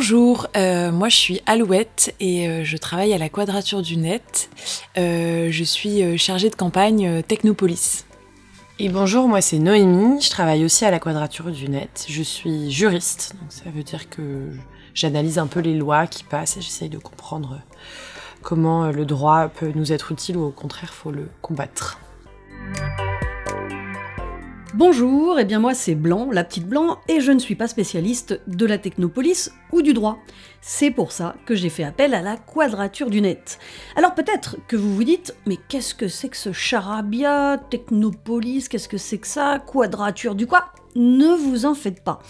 Bonjour, euh, moi je suis Alouette et euh, je travaille à la Quadrature du Net. Euh, je suis chargée de campagne Technopolis. Et bonjour, moi c'est Noémie, je travaille aussi à la Quadrature du Net. Je suis juriste, donc ça veut dire que j'analyse un peu les lois qui passent et j'essaye de comprendre comment le droit peut nous être utile ou au contraire faut le combattre. Bonjour, et eh bien moi c'est Blanc, la petite Blanc, et je ne suis pas spécialiste de la technopolis ou du droit. C'est pour ça que j'ai fait appel à la quadrature du net. Alors peut-être que vous vous dites, mais qu'est-ce que c'est que ce charabia, technopolis, qu'est-ce que c'est que ça, quadrature du quoi? Ne vous en faites pas.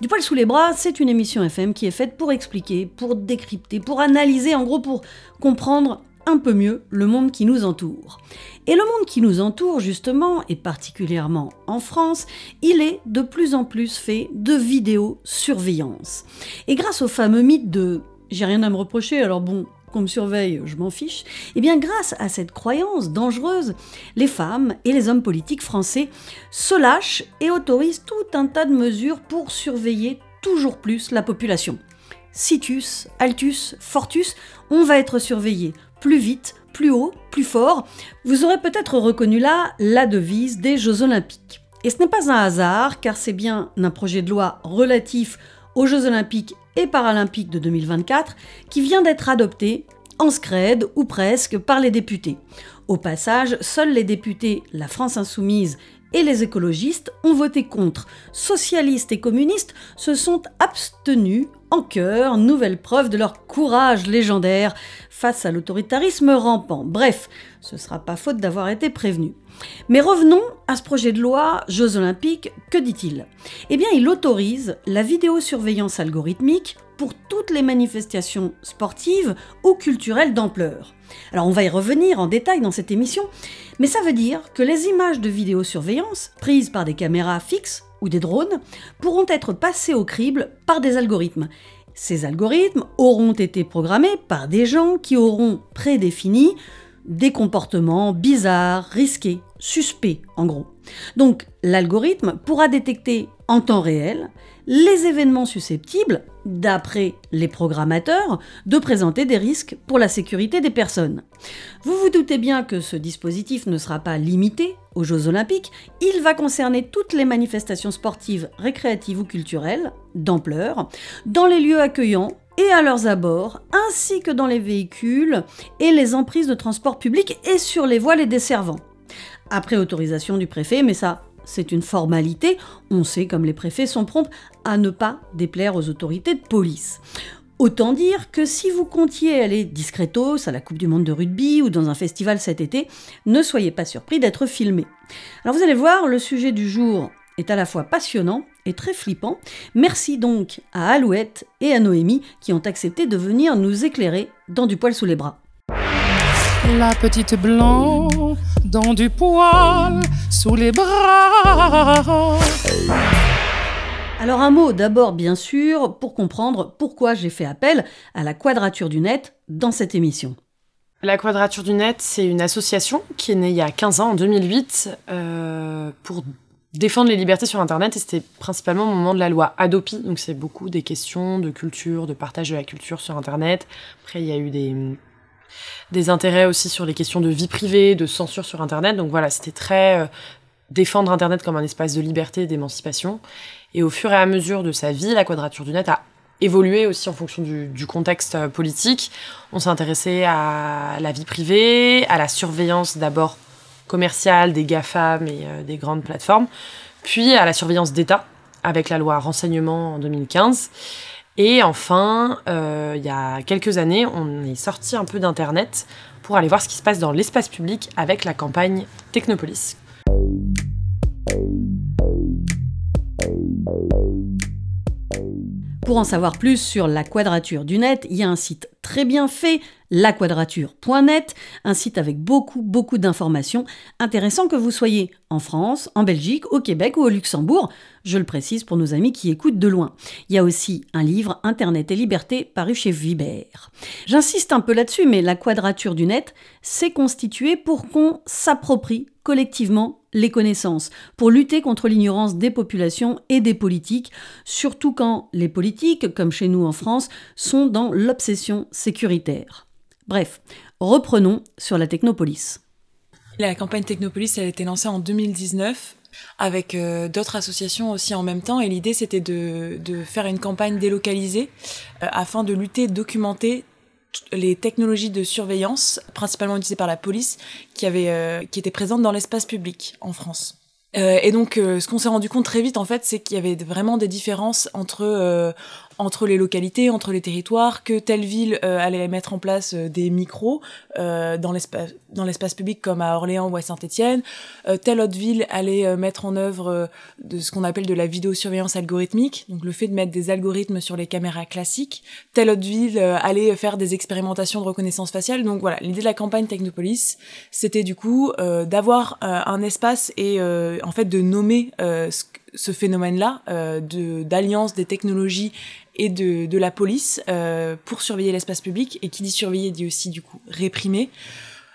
Du poil sous les bras, c'est une émission FM qui est faite pour expliquer, pour décrypter, pour analyser, en gros pour comprendre un peu mieux le monde qui nous entoure. Et le monde qui nous entoure, justement, et particulièrement en France, il est de plus en plus fait de vidéosurveillance. Et grâce au fameux mythe de j'ai rien à me reprocher, alors bon, qu'on me surveille, je m'en fiche, et eh bien grâce à cette croyance dangereuse, les femmes et les hommes politiques français se lâchent et autorisent tout un tas de mesures pour surveiller toujours plus la population. Situs, Altus, Fortus, on va être surveillé plus vite, plus haut, plus fort. Vous aurez peut-être reconnu là la devise des Jeux olympiques. Et ce n'est pas un hasard, car c'est bien un projet de loi relatif aux Jeux olympiques et paralympiques de 2024 qui vient d'être adopté en scred ou presque par les députés. Au passage, seuls les députés La France Insoumise et les écologistes ont voté contre. Socialistes et communistes se sont abstenus en chœur, nouvelle preuve de leur courage légendaire face à l'autoritarisme rampant. Bref, ce sera pas faute d'avoir été prévenu. Mais revenons à ce projet de loi Jeux olympiques, que dit-il? Eh bien, il autorise la vidéosurveillance algorithmique pour toutes les manifestations sportives ou culturelles d'ampleur. Alors on va y revenir en détail dans cette émission, mais ça veut dire que les images de vidéosurveillance prises par des caméras fixes ou des drones pourront être passées au crible par des algorithmes. Ces algorithmes auront été programmés par des gens qui auront prédéfini des comportements bizarres, risqués, suspects en gros. Donc l'algorithme pourra détecter en temps réel les événements susceptibles, d'après les programmateurs, de présenter des risques pour la sécurité des personnes. Vous vous doutez bien que ce dispositif ne sera pas limité aux Jeux olympiques, il va concerner toutes les manifestations sportives, récréatives ou culturelles, d'ampleur, dans les lieux accueillants et à leurs abords, ainsi que dans les véhicules et les emprises de transport public et sur les voies les desservant. Après autorisation du préfet, mais ça, c'est une formalité. On sait comme les préfets sont prompts à ne pas déplaire aux autorités de police. Autant dire que si vous comptiez aller discretos à la Coupe du Monde de rugby ou dans un festival cet été, ne soyez pas surpris d'être filmé. Alors vous allez voir, le sujet du jour est à la fois passionnant et très flippant. Merci donc à Alouette et à Noémie qui ont accepté de venir nous éclairer dans du poil sous les bras. La petite blanc dans du poil sous les bras. Alors un mot d'abord bien sûr pour comprendre pourquoi j'ai fait appel à la Quadrature du Net dans cette émission. La Quadrature du Net, c'est une association qui est née il y a 15 ans, en 2008, euh, pour défendre les libertés sur Internet, et c'était principalement au moment de la loi Adopi, donc c'est beaucoup des questions de culture, de partage de la culture sur Internet. Après, il y a eu des, des intérêts aussi sur les questions de vie privée, de censure sur Internet. Donc voilà, c'était très euh, défendre Internet comme un espace de liberté d'émancipation. Et au fur et à mesure de sa vie, la quadrature du net a évolué aussi en fonction du, contexte euh, politique. On s'est intéressé à la vie privée, à la surveillance d'abord commerciale des GAFAM et euh, des grandes plateformes, puis à la surveillance d'État avec la loi renseignement en 2015. Et enfin, euh, il y a quelques années, on est sorti un peu d'Internet pour aller voir ce qui se passe dans l'espace public avec la campagne Technopolis. Pour en savoir plus sur la quadrature du net, il y a un site très bien fait, laquadrature.net, un site avec beaucoup, beaucoup d'informations. Intéressant que vous soyez en France, en Belgique, au Québec ou au Luxembourg, je le précise pour nos amis qui écoutent de loin. Il y a aussi un livre, Internet et liberté, paru chez Vibert. J'insiste un peu là-dessus, mais la quadrature du net, c'est constitué pour qu'on s'approprie collectivement les connaissances, pour lutter contre l'ignorance des populations et des politiques, surtout quand les politiques, comme chez nous en France, sont dans l'obsession sécuritaire. Bref, reprenons sur la Technopolis. La campagne Technopolis, a été lancée en 2019 avec euh, d'autres associations aussi en même temps. Et l'idée, c'était de, faire une campagne délocalisée euh, afin de lutter, documenter les technologies de surveillance, principalement utilisées par la police, qui, euh, qui étaient présentes dans l'espace public en France. Et donc, ce qu'on s'est rendu compte très vite, en fait, c'est qu'il y avait vraiment des différences entre entre les localités, entre les territoires, que telle ville euh, allait mettre en place euh, des micros euh, dans l'espace public comme à Orléans ou à Saint-Étienne, telle autre ville allait mettre en œuvre de ce qu'on appelle de la vidéosurveillance algorithmique, donc le fait de mettre des algorithmes sur les caméras classiques, telle autre ville allait faire des expérimentations de reconnaissance faciale. Donc voilà, l'idée de la campagne Technopolis, c'était du coup d'avoir un espace et en fait de nommer ce, ce phénomène-là euh, d'alliance des technologies et de, de la police euh, pour surveiller l'espace public. Et qui dit surveiller dit aussi du coup réprimer.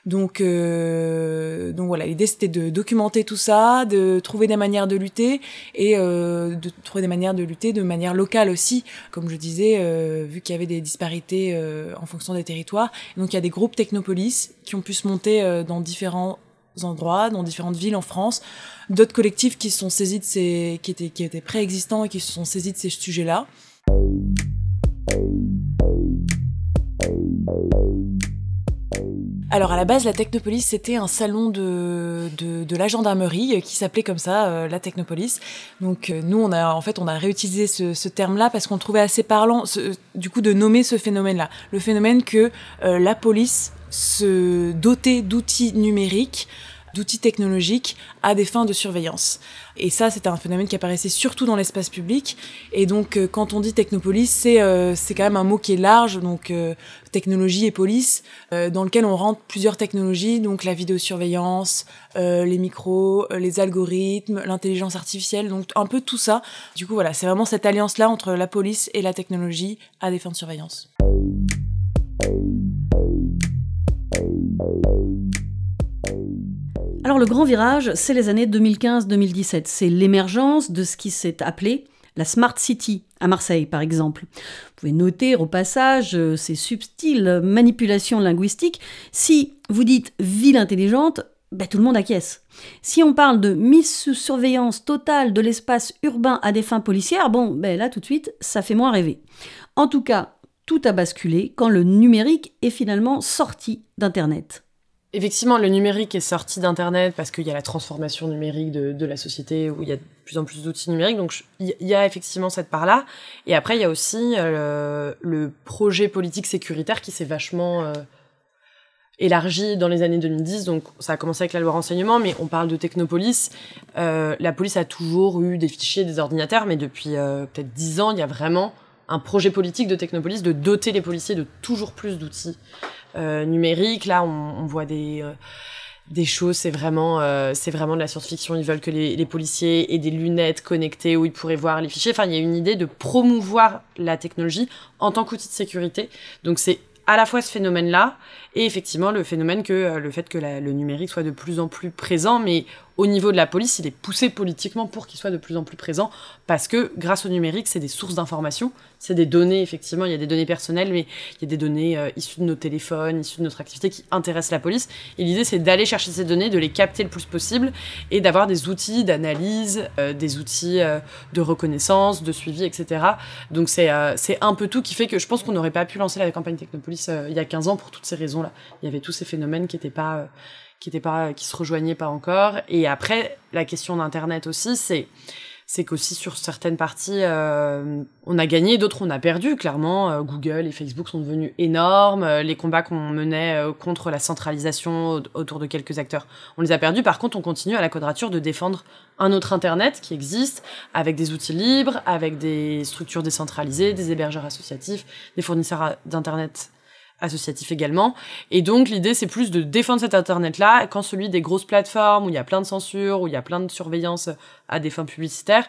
Donc, euh, donc voilà, l'idée c'était de documenter tout ça, de trouver des manières de lutter et euh, de trouver des manières de lutter de manière locale aussi, comme je disais, euh, vu qu'il y avait des disparités euh, en fonction des territoires. donc il y a des groupes technopolis qui ont pu se monter euh, dans différents endroits, dans différentes villes en France, d'autres collectifs qui se sont saisis de ces, qui étaient, qui étaient préexistants et qui se sont saisis de ces sujets-là. Alors à la base, la Technopolis, c'était un salon de, la gendarmerie qui s'appelait comme ça, euh, la Technopolis. Donc euh, nous, on a en fait, on a réutilisé ce, terme-là parce qu'on trouvait assez parlant, du coup, de nommer ce phénomène-là, le phénomène que euh, la police se doter d'outils numériques, d'outils technologiques à des fins de surveillance. Et ça, c'était un phénomène qui apparaissait surtout dans l'espace public. Et donc, euh, quand on dit technopolis, c'est euh, c'est quand même un mot qui est large, donc euh, technologie et police, dans lequel on rentre plusieurs technologies, donc la vidéosurveillance, les micros, les algorithmes, l'intelligence artificielle, donc un peu tout ça. Du coup, voilà, c'est vraiment cette alliance-là entre la police et la technologie à des fins de surveillance. Alors le grand virage, c'est les années 2015-2017. C'est l'émergence de ce qui s'est appelé la Smart City à Marseille, par exemple. Vous pouvez noter au passage euh, ces subtiles manipulations linguistiques. Si vous dites ville intelligente, ben, tout le monde acquiesce. Si on parle de mise sous surveillance totale de l'espace urbain à des fins policières, bon, ben là tout de suite, ça fait moins rêver. En tout cas, tout a basculé quand le numérique est finalement sorti d'Internet. Effectivement, le numérique est sorti d'Internet parce qu'il y a la transformation numérique de, la société où il y a de plus en plus d'outils numériques. Donc, il y a effectivement cette part-là. Et après, il y a aussi euh, le projet politique sécuritaire qui s'est vachement euh, élargi dans les années 2010. Donc, ça a commencé avec la loi renseignement, mais on parle de technopolis. Euh, la police a toujours eu des fichiers, des ordinateurs, mais depuis peut-être dix ans, il y a vraiment un projet politique de technopolis de doter les policiers de toujours plus d'outils numérique. Là, on, voit des euh, des choses, c'est vraiment, euh, vraiment de la science-fiction. Ils veulent que les, policiers aient des lunettes connectées où ils pourraient voir les fichiers. Enfin, il y a une idée de promouvoir la technologie en tant qu'outil de sécurité. Donc, c'est à la fois ce phénomène-là et effectivement le phénomène que euh, le fait que le numérique soit de plus en plus présent, mais au niveau de la police, il est poussé politiquement pour qu'il soit de plus en plus présent parce que grâce au numérique, c'est des sources d'informations, c'est des données effectivement, il y a des données personnelles, mais il y a des données euh, issues de nos téléphones, issues de notre activité qui intéressent la police. Et l'idée, c'est d'aller chercher ces données, de les capter le plus possible et d'avoir des outils d'analyse, euh, des outils euh, de reconnaissance, de suivi, etc. Donc c'est euh, c'est un peu tout qui fait que je pense qu'on n'aurait pas pu lancer la campagne Technopolis euh, il y a 15 ans pour toutes ces raisons-là. Il y avait tous ces phénomènes qui étaient pas euh, qui étaient pas qui se rejoignaient pas encore. Et après la question d'internet aussi c'est c'est qu'aussi sur certaines parties euh, on a gagné d'autres on a perdu clairement. Euh, Google et Facebook sont devenus énormes. Euh, les combats qu'on menait euh, contre la centralisation autour de quelques acteurs on les a perdus. Par contre on continue à la quadrature de défendre un autre internet qui existe avec des outils libres avec des structures décentralisées des hébergeurs associatifs des fournisseurs d'internet associatif également. Et donc l'idée c'est plus de défendre cet internet-là quand celui des grosses plateformes où il y a plein de censure, où il y a plein de surveillance à des fins publicitaires.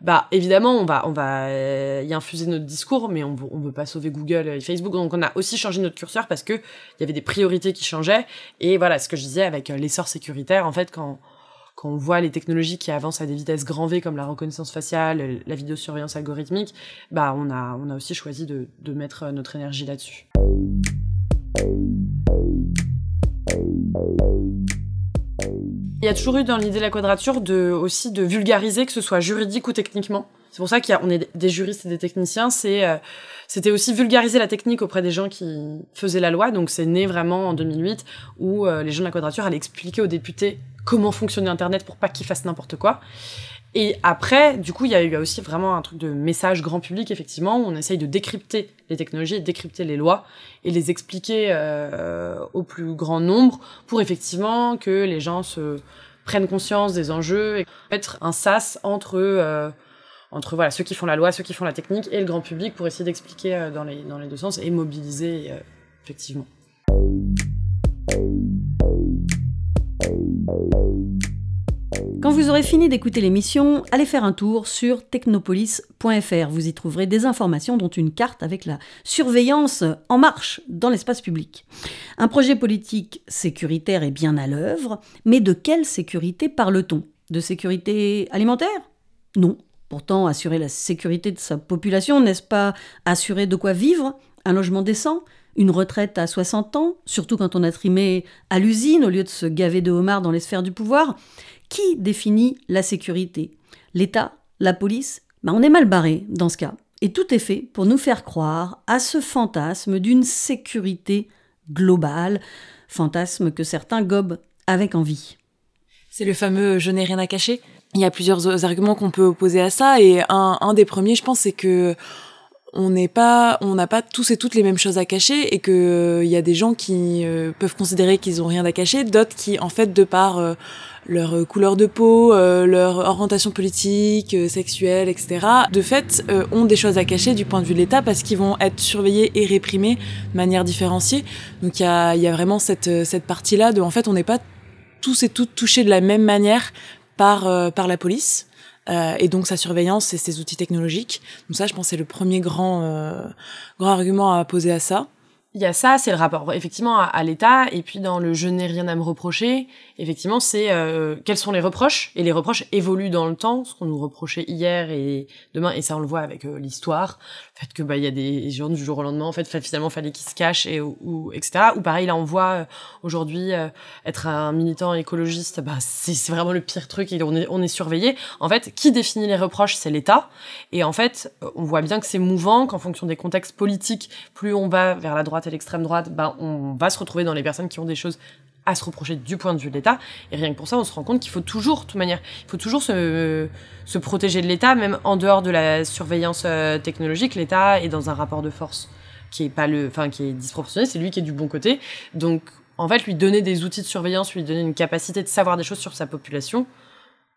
Bah évidemment on va on va euh, y infuser notre discours, mais on on veut pas sauver Google et Facebook, donc on a aussi changé notre curseur parce que il y avait des priorités qui changeaient. Et voilà ce que je disais avec l'essor sécuritaire en fait quand quand on voit les technologies qui avancent à des vitesses grand V comme la reconnaissance faciale, la vidéosurveillance algorithmique, bah on a, on a aussi choisi de mettre notre énergie là-dessus. Il y a toujours eu dans l'idée de la quadrature aussi de vulgariser, que ce soit juridique ou techniquement. C'est pour ça qu'on est des juristes et des techniciens. Euh, c'était aussi vulgariser la technique auprès des gens qui faisaient la loi. Donc c'est né vraiment en 2008 où euh, les gens de la quadrature allaient expliquer aux députés comment fonctionnait Internet pour pas qu'ils fassent n'importe quoi. Et après, du coup, il y a aussi vraiment un truc de message grand public, effectivement, où on essaye de décrypter les technologies, décrypter les lois et les expliquer euh, au plus grand nombre pour effectivement que les gens se prennent conscience des enjeux et être un sas entre euh, entre voilà ceux qui font la loi, ceux qui font la technique et le grand public pour essayer d'expliquer euh, dans les dans les deux sens et mobiliser effectivement. Quand vous aurez fini d'écouter l'émission, allez faire un tour sur technopolis.fr. Vous y trouverez des informations dont une carte avec la surveillance en marche dans l'espace public. Un projet politique sécuritaire est bien à l'œuvre, mais de quelle sécurité parle-t-on? De sécurité alimentaire? Non. Pourtant, assurer la sécurité de sa population, n'est-ce pas assurer de quoi vivre? Un logement décent? Une retraite à 60 ans, surtout quand on a trimé à l'usine au lieu de se gaver de homards dans les sphères du pouvoir? Qui définit la sécurité? L'État La police? Ben, On est mal barré dans ce cas. Et tout est fait pour nous faire croire à ce fantasme d'une sécurité globale, fantasme que certains gobent avec envie. C'est le fameux je n'ai rien à cacher. Il y a plusieurs arguments qu'on peut opposer à ça et un, un des premiers, je pense, c'est que on n'est pas, on n'a pas tous et toutes les mêmes choses à cacher et que il euh, y a des gens qui euh, peuvent considérer qu'ils ont rien à cacher, d'autres qui, en fait, de par euh, leur couleur de peau, leur orientation politique, sexuelle, etc., de fait, ont des choses à cacher du point de vue de l'État parce qu'ils vont être surveillés et réprimés de manière différenciée. Donc il y a, y a vraiment cette, cette partie-là de, en fait, on n'est pas tous et toutes touchés de la même manière par, par la police. Euh, et donc sa surveillance et ses outils technologiques. Donc ça, je pense, c'est le premier grand, euh, grand argument à poser à ça. Il y a ça, c'est le rapport effectivement à, l'État, et puis dans le je n'ai rien à me reprocher, effectivement, c'est euh, quels sont les reproches, et les reproches évoluent dans le temps, ce qu'on nous reprochait hier et demain, et ça on le voit avec euh, l'histoire, le fait que bah il y a des gens du jour au lendemain, en fait, finalement fallait qu'ils se cachent et ou, etc. Ou pareil là on voit euh, aujourd'hui être un militant écologiste, bah c'est vraiment le pire truc, et on est on est surveillé. En fait, qui définit les reproches, c'est l'État, et en fait on voit bien que c'est mouvant, qu'en fonction des contextes politiques, plus on va vers la droite et l'extrême droite, ben, on va se retrouver dans les personnes qui ont des choses à se reprocher du point de vue de l'État. Et rien que pour ça, on se rend compte qu'il faut toujours, de toute manière, il faut toujours se, se protéger de l'État, même en dehors de la surveillance euh, technologique. L'État est dans un rapport de force qui est pas le, enfin, qui est disproportionné. C'est lui qui est du bon côté. Donc, en fait, lui donner des outils de surveillance, lui donner une capacité de savoir des choses sur sa population,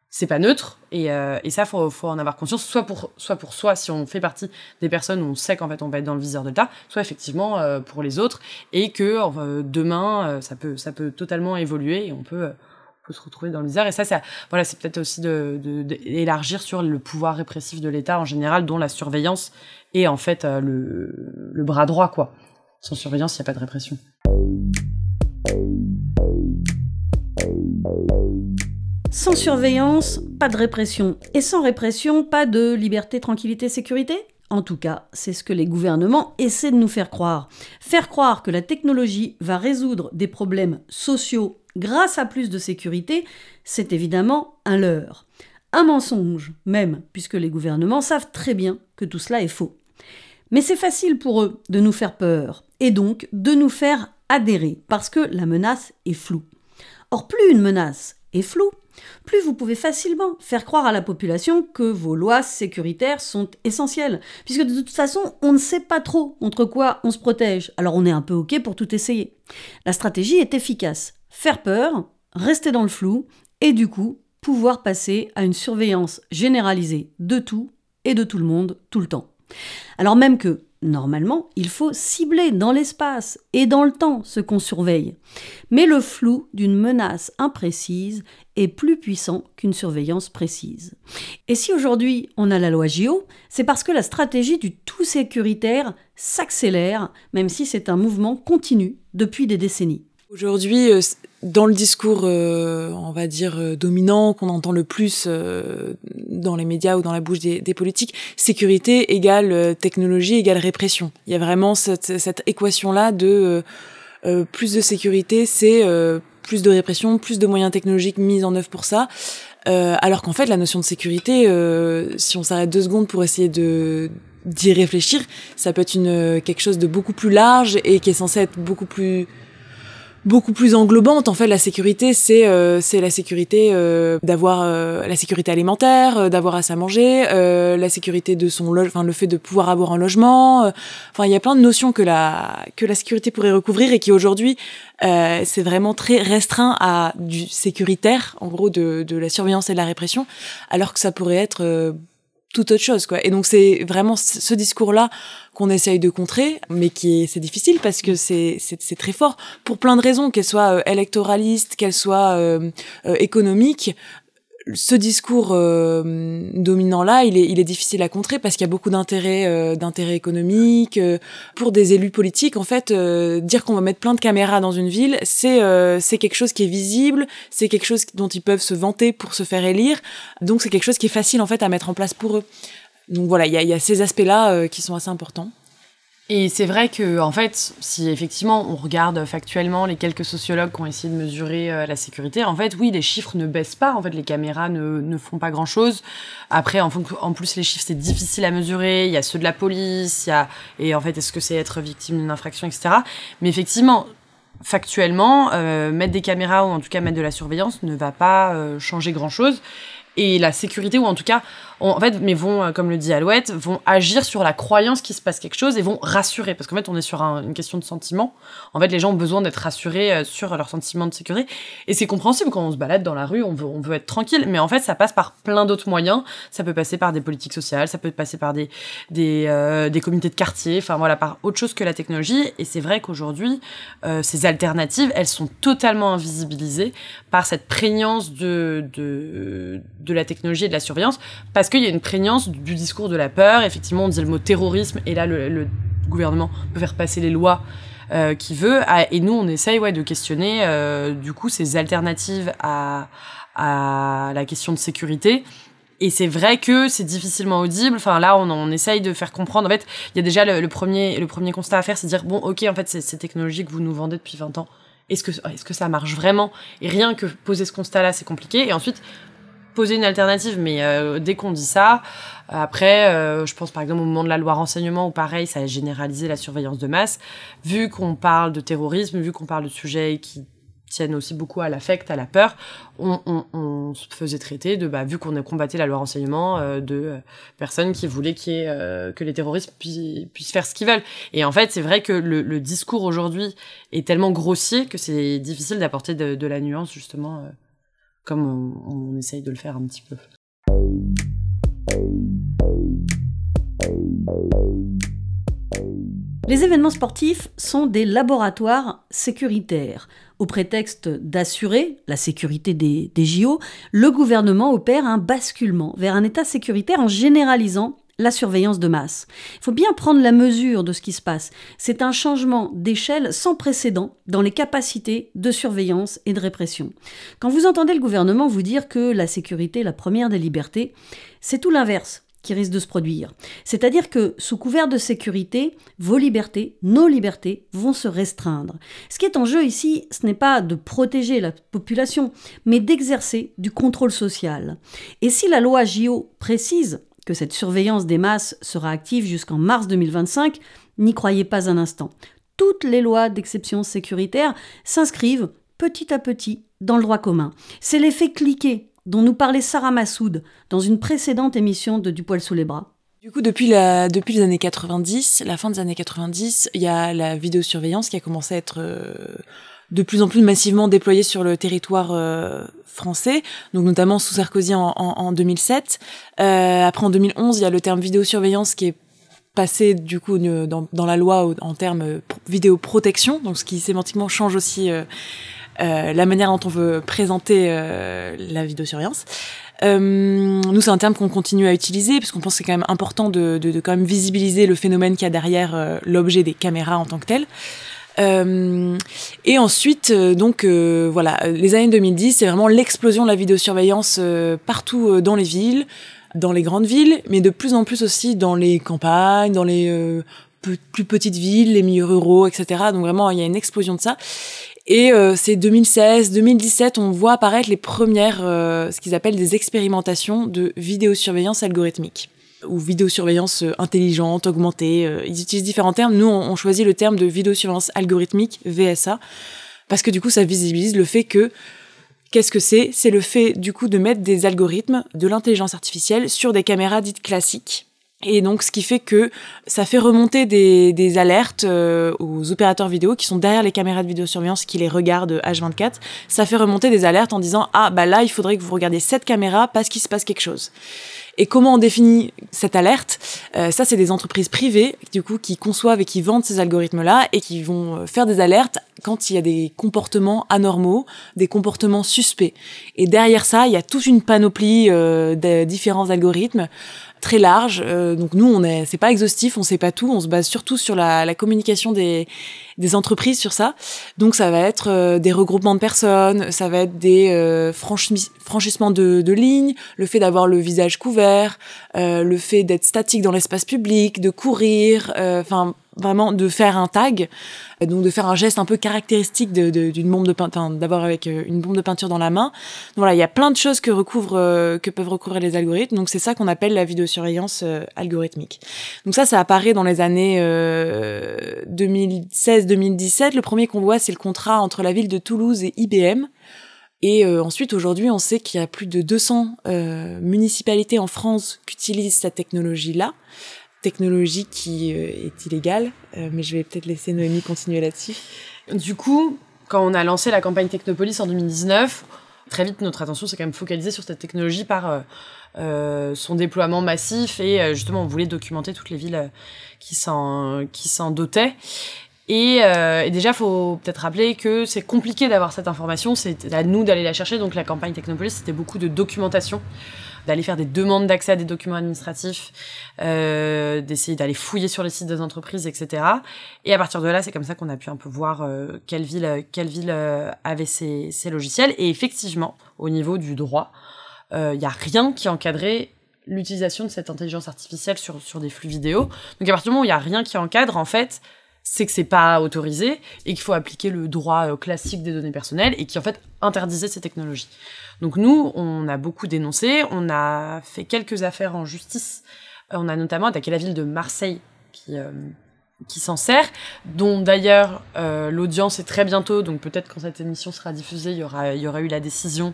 c'est pas neutre et, euh, et ça faut, faut en avoir conscience soit pour soit pour soi si on fait partie des personnes où on sait qu'en fait on va être dans le viseur de l'État soit effectivement euh, pour les autres et que euh, demain ça peut ça peut totalement évoluer et on peut se retrouver dans le viseur. Et ça ça voilà c'est peut-être aussi de, d'élargir sur le pouvoir répressif de l'État en général dont la surveillance est en fait le, le bras droit quoi. Sans surveillance il n'y a pas de répression sans surveillance, pas de répression. Et sans répression, pas de liberté, tranquillité, sécurité? En tout cas, c'est ce que les gouvernements essaient de nous faire croire. Faire croire que la technologie va résoudre des problèmes sociaux grâce à plus de sécurité, c'est évidemment un leurre. Un mensonge même, puisque les gouvernements savent très bien que tout cela est faux. Mais c'est facile pour eux de nous faire peur, et donc de nous faire adhérer, parce que la menace est floue. Or, plus une menace est floue, plus vous pouvez facilement faire croire à la population que vos lois sécuritaires sont essentielles, puisque de toute façon, on ne sait pas trop contre quoi on se protège, alors on est un peu OK pour tout essayer. La stratégie est efficace. Faire peur, rester dans le flou, et du coup, pouvoir passer à une surveillance généralisée de tout et de tout le monde tout le temps. Alors même que Normalement, il faut cibler dans l'espace et dans le temps ce qu'on surveille. Mais le flou d'une menace imprécise est plus puissant qu'une surveillance précise. Et si aujourd'hui on a la loi JO, c'est parce que la stratégie du tout sécuritaire s'accélère, même si c'est un mouvement continu depuis des décennies. Aujourd'hui, euh, dans le discours, euh, on va dire, euh, dominant, qu'on entend le plus dans les médias ou dans la bouche des, politiques, sécurité égale technologie égale répression. Il y a vraiment cette, cette équation-là de plus de sécurité, c'est plus de répression, plus de moyens technologiques mis en œuvre pour ça. alors qu'en fait, la notion de sécurité, si on s'arrête deux secondes pour essayer de d'y réfléchir, ça peut être une quelque chose de beaucoup plus large et qui est censé être beaucoup plus beaucoup plus englobante. En fait, la sécurité, c'est euh, c'est la sécurité euh, d'avoir euh, la sécurité alimentaire, d'avoir à à manger, la sécurité de son enfin le fait de pouvoir avoir un logement. Enfin, il y a plein de notions que la que la sécurité pourrait recouvrir et qui aujourd'hui c'est vraiment très restreint à du sécuritaire, en gros de de la surveillance et de la répression, alors que ça pourrait être tout autre chose quoi. Et donc c'est vraiment ce discours-là qu'on essaye de contrer, mais qui est c'est difficile parce que c'est c'est très fort pour plein de raisons, qu'elles soient euh, électoralistes, qu'elles soient euh, ce discours euh, dominant là, il est, il est difficile à contrer parce qu'il y a beaucoup d'intérêts, euh, d'intérêts économiques. Euh, pour des élus politiques, en fait, dire qu'on va mettre plein de caméras dans une ville, c'est c'est quelque chose qui est visible, c'est quelque chose dont ils peuvent se vanter pour se faire élire. Donc c'est quelque chose qui est facile en fait à mettre en place pour eux. Donc voilà, il y a, y a, ces aspects-là qui sont assez importants. Et c'est vrai que, en fait, si effectivement on regarde factuellement les quelques sociologues qui ont essayé de mesurer euh, la sécurité, en fait, oui, les chiffres ne baissent pas. En fait, les caméras ne, ne font pas grand-chose. Après, en, en plus, les chiffres, c'est difficile à mesurer. Il y a ceux de la police, il y a... et en fait, est-ce que c'est être victime d'une infraction, etc. Mais effectivement, factuellement, euh, mettre des caméras ou en tout cas mettre de la surveillance ne va pas euh, changer grand-chose. Et la sécurité, ou en tout cas, en fait, mais vont, euh, comme le dit Alouette, vont agir sur la croyance qu'il se passe quelque chose et vont rassurer. Parce qu'en fait, on est sur une question de sentiment. En fait, les gens ont besoin d'être rassurés euh, sur leur sentiment de sécurité. Et c'est compréhensible quand on se balade dans la rue, on veut, on veut être tranquille. Mais en fait, ça passe par plein d'autres moyens. Ça peut passer par des politiques sociales, ça peut passer par des, des, euh, des comités de quartier, enfin voilà, par autre chose que la technologie. Et c'est vrai qu'aujourd'hui, ces alternatives, elles sont totalement invisibilisées par cette prégnance de, de, de la technologie et de la surveillance. Qu'il y a une prégnance du discours de la peur. Effectivement, on dit le mot terrorisme, et là, le, gouvernement peut faire passer les lois euh, qu'il veut. Ah, et nous, on essaye ouais, de questionner, euh, du coup, ces alternatives à, la question de sécurité. Et c'est vrai que c'est difficilement audible. Enfin, là, on, essaye de faire comprendre. En fait, il y a déjà le, premier, le premier constat à faire, c'est dire, bon, ok, en fait, ces technologies que vous nous vendez depuis 20 ans, est-ce que, est-ce que ça marche vraiment? Et rien que poser ce constat-là, c'est compliqué. Et ensuite, poser une alternative, mais euh, dès qu'on dit ça, après, euh, je pense par exemple au moment de la loi renseignement où pareil, ça a généralisé la surveillance de masse. Vu qu'on parle de terrorisme, vu qu'on parle de sujets qui tiennent aussi beaucoup à l'affect, à la peur, on, on, on, se faisait traiter de, bah, vu qu'on a combattu la loi renseignement, euh, de personnes qui voulaient qu que les terroristes puissent, puissent faire ce qu'ils veulent. Et en fait, c'est vrai que le, le discours aujourd'hui est tellement grossier que c'est difficile d'apporter de, de, la nuance justement comme on, essaye de le faire un petit peu. Les événements sportifs sont des laboratoires sécuritaires. Au prétexte d'assurer la sécurité des, JO, le gouvernement opère un basculement vers un État sécuritaire en généralisant la surveillance de masse. Il faut bien prendre la mesure de ce qui se passe. C'est un changement d'échelle sans précédent dans les capacités de surveillance et de répression. Quand vous entendez le gouvernement vous dire que la sécurité est la première des libertés, c'est tout l'inverse qui risque de se produire. C'est-à-dire que sous couvert de sécurité, vos libertés, nos libertés vont se restreindre. Ce qui est en jeu ici, ce n'est pas de protéger la population, mais d'exercer du contrôle social. Et si la loi JO précise que cette surveillance des masses sera active jusqu'en mars 2025, n'y croyez pas un instant. Toutes les lois d'exception sécuritaire s'inscrivent petit à petit dans le droit commun. C'est l'effet cliqué dont nous parlait Sarah Massoud dans une précédente émission de Du poil sous les bras. Du coup, depuis, les années 90, la fin des années 90, il y a la vidéosurveillance qui a commencé à être euh, de plus en plus massivement déployée sur le territoire euh, français, donc notamment sous Sarkozy en, en, 2007. Euh, après en 2011, il y a le terme vidéosurveillance qui est passé du coup dans, dans la loi en termes vidéoprotection, donc ce qui sémantiquement change aussi euh, euh, la manière dont on veut présenter euh, la vidéosurveillance. Euh, nous, c'est un terme qu'on continue à utiliser parce qu'on pense que c'est quand même important de, de, de, quand même visibiliser le phénomène qu'il y a derrière l'objet des caméras en tant que tel. Euh, et ensuite, euh, donc euh, voilà, les années 2010, c'est vraiment l'explosion de la vidéosurveillance partout dans les villes, dans les grandes villes, mais de plus en plus aussi dans les campagnes, dans les plus petites villes, les milieux ruraux, etc. Donc vraiment, il y a une explosion de ça. Et c'est 2016, 2017, on voit apparaître les premières, ce qu'ils appellent des expérimentations de vidéosurveillance algorithmique ou vidéosurveillance euh, intelligente, augmentée. Euh, ils utilisent différents termes. Nous, on, choisit le terme de vidéosurveillance algorithmique, VSA, parce que du coup, ça visibilise le fait que Qu'est-ce que c'est? C'est le fait du coup de mettre des algorithmes de l'intelligence artificielle sur des caméras dites classiques. Et donc, ce qui fait que ça fait remonter des, alertes euh, aux opérateurs vidéo qui sont derrière les caméras de vidéosurveillance qui les regardent H24. Ça fait remonter des alertes en disant ah bah là il faudrait que vous regardiez cette caméra parce qu'il se passe quelque chose. Et comment on définit cette alerte euh, Ça, c'est des entreprises privées, du coup, qui conçoivent et qui vendent ces algorithmes-là et qui vont euh, faire des alertes quand il y a des comportements anormaux, des comportements suspects. Et derrière ça, il y a toute une panoplie euh, de différents algorithmes très large. Euh, donc nous, on est, c'est pas exhaustif, on sait pas tout. On se base surtout sur la, la communication des, des entreprises sur ça. Donc ça va être euh, des regroupements de personnes, ça va être des euh, franchissements de, de lignes, le fait d'avoir le visage couvert, euh, le fait d'être statique dans l'espace public, de courir, enfin vraiment de faire un tag, donc de faire un geste un peu caractéristique d'une bombe de peinture, d'avoir avec euh, une bombe de peinture dans la main. Voilà, il y a plein de choses que recouvrent, euh, que peuvent recouvrir les algorithmes. Donc c'est ça qu'on appelle la vidéosurveillance euh, algorithmique. Donc ça, ça apparaît dans les années 2016-2017. Le premier qu'on voit, c'est le contrat entre la ville de Toulouse et IBM. Et ensuite, aujourd'hui, on sait qu'il y a plus de 200 municipalités en France qui utilisent cette technologie-là technologie qui euh, est illégale, euh, mais je vais peut-être laisser Noémie continuer là-dessus. Du coup, quand on a lancé la campagne Technopolis en 2019, très vite notre attention s'est quand même focalisée sur cette technologie par euh, son déploiement massif et justement on voulait documenter toutes les villes qui s'en dotaient. Et, et, déjà, faut peut-être rappeler que c'est compliqué d'avoir cette information, c'est à nous d'aller la chercher. Donc la campagne Technopolis, c'était beaucoup de documentation d'aller faire des demandes d'accès à des documents administratifs, euh, d'essayer d'aller fouiller sur les sites des entreprises, etc. Et à partir de là, c'est comme ça qu'on a pu un peu voir euh, quelle ville, quelle ville euh, avait ces, ces, logiciels. Et effectivement, au niveau du droit, il euh, n'y a rien qui encadrait l'utilisation de cette intelligence artificielle sur, sur des flux vidéo. Donc à partir du moment où il n'y a rien qui encadre, en fait, c'est que c'est pas autorisé et qu'il faut appliquer le droit euh, classique des données personnelles et qui en fait interdisait ces technologies. Donc nous, on a beaucoup dénoncé, on a fait quelques affaires en justice. Euh, on a notamment attaqué la ville de Marseille qui euh, qui s'en sert, dont d'ailleurs euh, l'audience est très bientôt, donc peut-être quand cette émission sera diffusée, il y aura, il y aura eu la décision,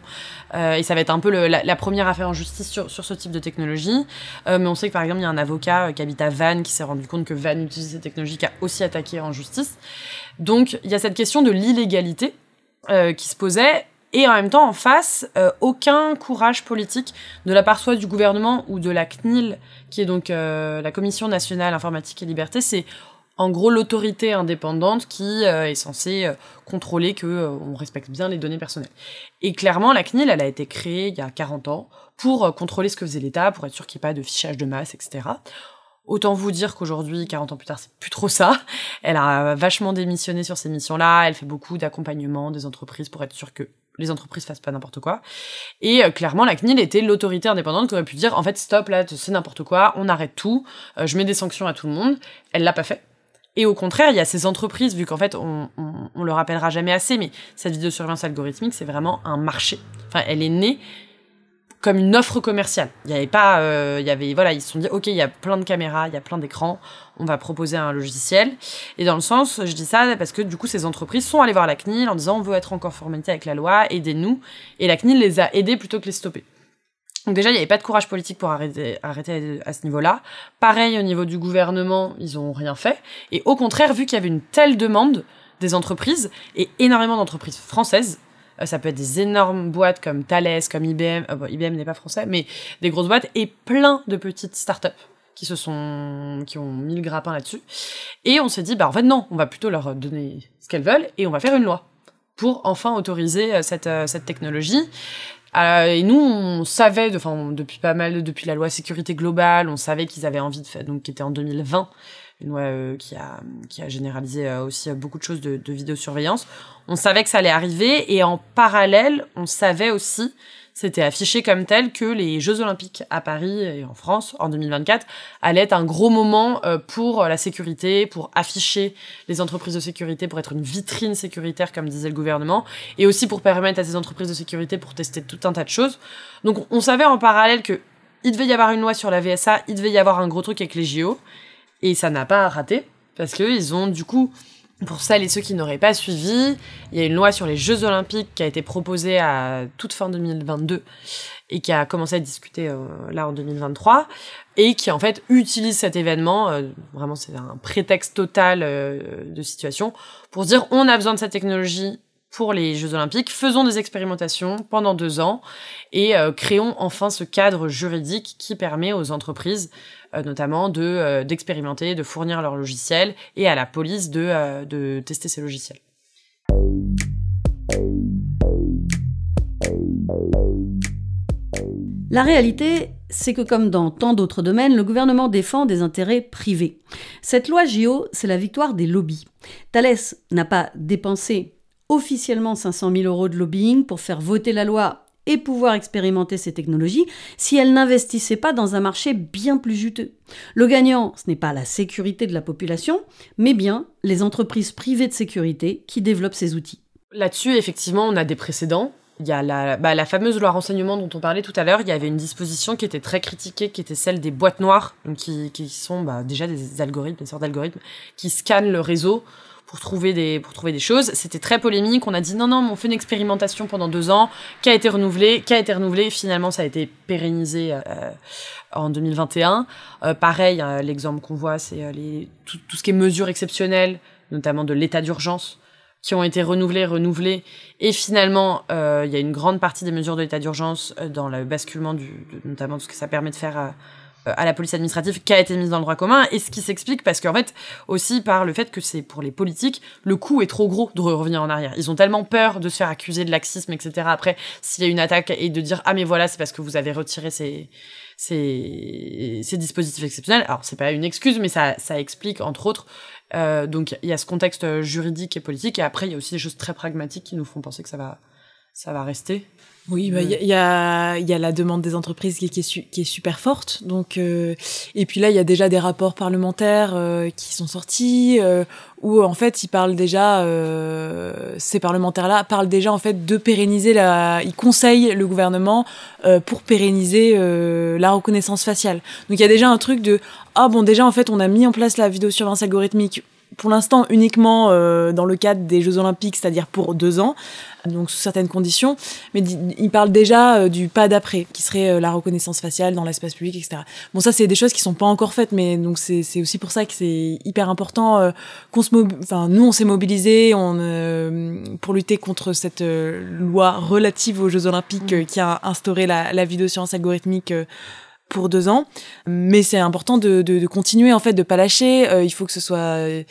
euh, et ça va être un peu la, la, première affaire en justice sur, sur ce type de technologie. Euh, mais on sait que par exemple, il y a un avocat qui habite à Vannes qui s'est rendu compte que Vannes utilise cette technologie, qui a aussi attaqué en justice. Donc il y a cette question de l'illégalité qui se posait, et en même temps, en face, aucun courage politique de la part soit du gouvernement ou de la CNIL, qui est donc la Commission nationale informatique et liberté, c'est en gros l'autorité indépendante qui euh, est censée euh, contrôler que euh, on respecte bien les données personnelles. Et clairement, la CNIL, elle a été créée il y a 40 ans pour contrôler ce que faisait l'État, pour être sûr qu'il n'y ait pas de fichage de masse, etc. Autant vous dire qu'aujourd'hui, 40 ans plus tard, c'est plus trop ça. Elle a vachement démissionné sur ces missions-là. Elle fait beaucoup d'accompagnement des entreprises pour être sûr que les entreprises fassent pas n'importe quoi. Et clairement, la CNIL était l'autorité indépendante qui aurait pu dire, en fait, stop, là, c'est n'importe quoi, on arrête tout, je mets des sanctions à tout le monde. Elle l'a pas fait. Et au contraire, il y a ces entreprises, vu qu'en fait, on, on, le rappellera jamais assez, mais cette vidéosurveillance algorithmique, c'est vraiment un marché. Enfin, elle est née comme une offre commerciale. Il y avait pas, euh, il y avait, voilà, ils se sont dit, ok, il y a plein de caméras, il y a plein d'écrans, on va proposer un logiciel. Et dans le sens, je dis ça parce que du coup, ces entreprises sont allées voir la CNIL en disant, on veut être en conformité avec la loi, aidez-nous. Et la CNIL les a aidés plutôt que les stopper. Donc déjà, il n'y avait pas de courage politique pour arrêter, à ce niveau-là. Pareil, au niveau du gouvernement, ils ont rien fait. Et au contraire, vu qu'il y avait une telle demande des entreprises, et énormément d'entreprises françaises, euh, ça peut être des énormes boîtes comme Thales, comme IBM, euh, IBM n'est pas français, mais des grosses boîtes, et plein de petites startups qui se sont, qui ont mis le grappin là-dessus. Et on s'est dit, bah en fait non, on va plutôt leur donner ce qu'elles veulent, et on va faire une loi pour enfin autoriser euh, cette technologie. Euh, et nous, on savait, enfin, depuis pas mal, depuis la loi sécurité globale, on savait qu'ils avaient envie de faire, donc qui était en 2020, une loi qui, a, qui a généralisé aussi beaucoup de choses de vidéosurveillance. On savait que ça allait arriver et en parallèle, on savait aussi c'était affiché comme tel que les Jeux Olympiques à Paris et en France en 2024 allaient être un gros moment euh, pour la sécurité, pour afficher les entreprises de sécurité, pour être une vitrine sécuritaire, comme disait le gouvernement, et aussi pour permettre à ces entreprises de sécurité pour tester tout un tas de choses. Donc on savait en parallèle que il devait y avoir une loi sur la VSA, il devait y avoir un gros truc avec les JO, et ça n'a pas raté, parce qu'ils ont du coup pour celles et ceux qui n'auraient pas suivi, il y a une loi sur les Jeux Olympiques qui a été proposée à toute fin 2022 et qui a commencé à être discutée euh, là en 2023 et qui en fait utilise cet événement, euh, vraiment c'est un prétexte total euh, de situation, pour dire on a besoin de cette technologie pour les Jeux Olympiques, faisons des expérimentations pendant deux ans et créons enfin ce cadre juridique qui permet aux entreprises euh, notamment de euh, d'expérimenter, de fournir leurs logiciels et à la police de, euh, de tester ces logiciels. La réalité, c'est que comme dans tant d'autres domaines, le gouvernement défend des intérêts privés. Cette loi JO, c'est la victoire des lobbies. Thales n'a pas dépensé officiellement 500 000 euros de lobbying pour faire voter la loi et pouvoir expérimenter ces technologies si elles n'investissaient pas dans un marché bien plus juteux. Le gagnant, ce n'est pas la sécurité de la population, mais bien les entreprises privées de sécurité qui développent ces outils. Là-dessus, effectivement, on a des précédents. Il y a la, bah, la, fameuse loi renseignement dont on parlait tout à l'heure. Il y avait une disposition qui était très critiquée, qui était celle des boîtes noires, qui, qui sont bah, déjà des algorithmes, des sortes d'algorithmes qui scannent le réseau pour trouver des, pour trouver des choses. C'était très polémique. On a dit non, non, on fait une expérimentation pendant deux ans, qui a été renouvelée, qui a été renouvelée. Finalement, ça a été pérennisé euh, en 2021. Euh, pareil, euh, l'exemple qu'on voit, c'est les, tout, ce qui est mesures exceptionnelles, notamment de l'état d'urgence, qui ont été renouvelées, renouvelées. Et finalement, il y a une grande partie des mesures de l'état d'urgence dans le basculement, du, notamment de ce que ça permet de faire euh, à la police administrative qui a été mise dans le droit commun et ce qui s'explique parce qu'en fait aussi par le fait que c'est pour les politiques le coût est trop gros de revenir en arrière. Ils ont tellement peur de se faire accuser de laxisme etc après s'il y a une attaque et de dire ah mais voilà c'est parce que vous avez retiré ces ces, ces dispositifs exceptionnels. Alors c'est pas une excuse mais ça ça explique entre autres euh, donc il y a ce contexte juridique et politique et après il y a aussi des choses très pragmatiques qui nous font penser que ça va ça va rester oui, il bah, y, y, a, y a la demande des entreprises qui, qui, est, qui est super forte. Donc, euh, et puis là, il y a déjà des rapports parlementaires euh, qui sont sortis euh, où en fait, ils parlent déjà, euh, ces parlementaires-là parlent déjà en fait de pérenniser la, ils conseillent le gouvernement pour pérenniser la reconnaissance faciale. Donc, il y a déjà un truc de ah bon, déjà en fait, on a mis en place la vidéosurveillance algorithmique pour l'instant uniquement euh, dans le cadre des Jeux Olympiques, c'est-à-dire pour deux ans, donc sous certaines conditions. Mais il parle déjà euh, du pas d'après, qui serait euh, la reconnaissance faciale dans l'espace public, etc. Bon, ça c'est des choses qui sont pas encore faites, mais donc c'est aussi pour ça que c'est hyper important qu'on se, enfin nous on s'est mobilisés on pour lutter contre cette loi relative aux Jeux Olympiques mmh. qui a instauré la, la vidéoscience algorithmique pour deux ans. Mais c'est important de, de, de, continuer, en fait, de pas lâcher. Euh, il faut que ce soit... Euh,